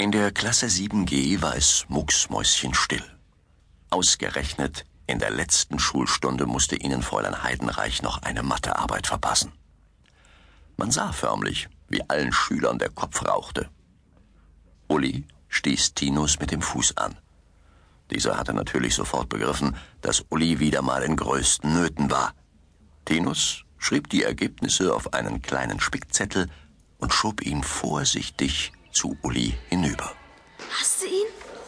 In der Klasse 7G war es mucksmäuschenstill. Ausgerechnet in der letzten Schulstunde musste ihnen Fräulein Heidenreich noch eine Mathearbeit verpassen. Man sah förmlich, wie allen Schülern der Kopf rauchte. Uli stieß Tinus mit dem Fuß an. Dieser hatte natürlich sofort begriffen, dass Uli wieder mal in größten Nöten war. Tinus schrieb die Ergebnisse auf einen kleinen Spickzettel und schob ihn vorsichtig zu Uli hinüber. Hast du ihn?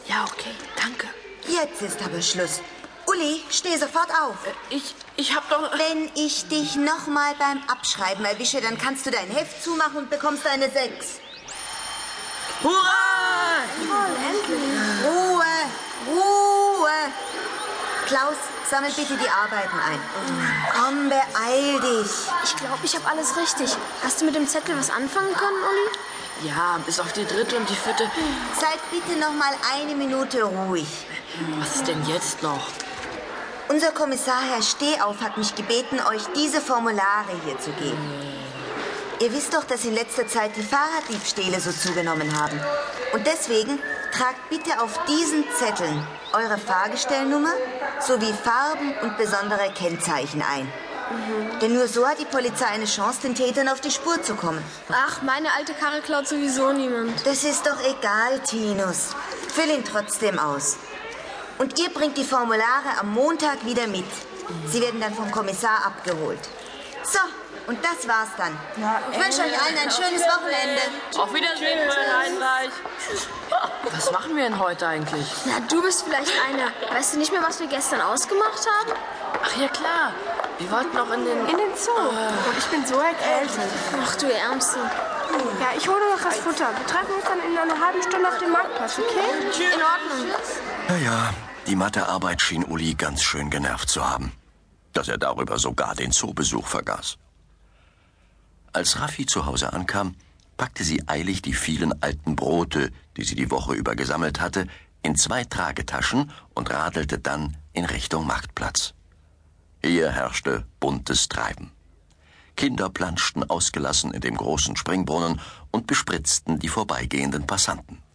Ja, okay, danke. Jetzt ist aber Schluss. Uli, steh sofort auf. Äh, ich, ich hab doch... Wenn ich dich nochmal beim Abschreiben erwische, dann kannst du dein Heft zumachen und bekommst eine 6. Klaus, sammel bitte die Arbeiten ein. Komm, beeil dich. Ich glaube, ich habe alles richtig. Hast du mit dem Zettel was anfangen können, Olli? Ja, bis auf die dritte und die vierte. Seid bitte nochmal eine Minute ruhig. Was ist denn jetzt noch? Unser Kommissar Herr Stehauf hat mich gebeten, euch diese Formulare hier zu geben. Ihr wisst doch, dass in letzter Zeit die Fahrraddiebstähle so zugenommen haben. Und deswegen tragt bitte auf diesen Zetteln eure Fahrgestellnummer sowie Farben und besondere Kennzeichen ein. Denn nur so hat die Polizei eine Chance, den Tätern auf die Spur zu kommen. Ach, meine alte Karre klaut sowieso niemand. Das ist doch egal, Tinus. Füll ihn trotzdem aus. Und ihr bringt die Formulare am Montag wieder mit. Sie werden dann vom Kommissar abgeholt. So, und das war's dann. Ich wünsche euch allen ein schönes Wochenende. Auf Wiedersehen, Fräulein Heinreich. Was machen wir denn heute eigentlich? Na, du bist vielleicht einer. Weißt du nicht mehr, was wir gestern ausgemacht haben? Ach ja, klar. Wir wollten noch in den... In den Zoo. Und ich bin so erkältet. Ach, du Ärmste. Ja, ich hole noch das Futter. Wir treffen uns dann in einer halben Stunde auf dem Marktplatz, okay? In Ordnung. Naja, die Mathearbeit schien Uli ganz schön genervt zu haben, dass er darüber sogar den Zoobesuch vergaß. Als Raffi zu Hause ankam, packte sie eilig die vielen alten Brote, die sie die Woche über gesammelt hatte, in zwei Tragetaschen und radelte dann in Richtung Marktplatz. Hier herrschte buntes Treiben. Kinder planschten ausgelassen in dem großen Springbrunnen und bespritzten die vorbeigehenden Passanten.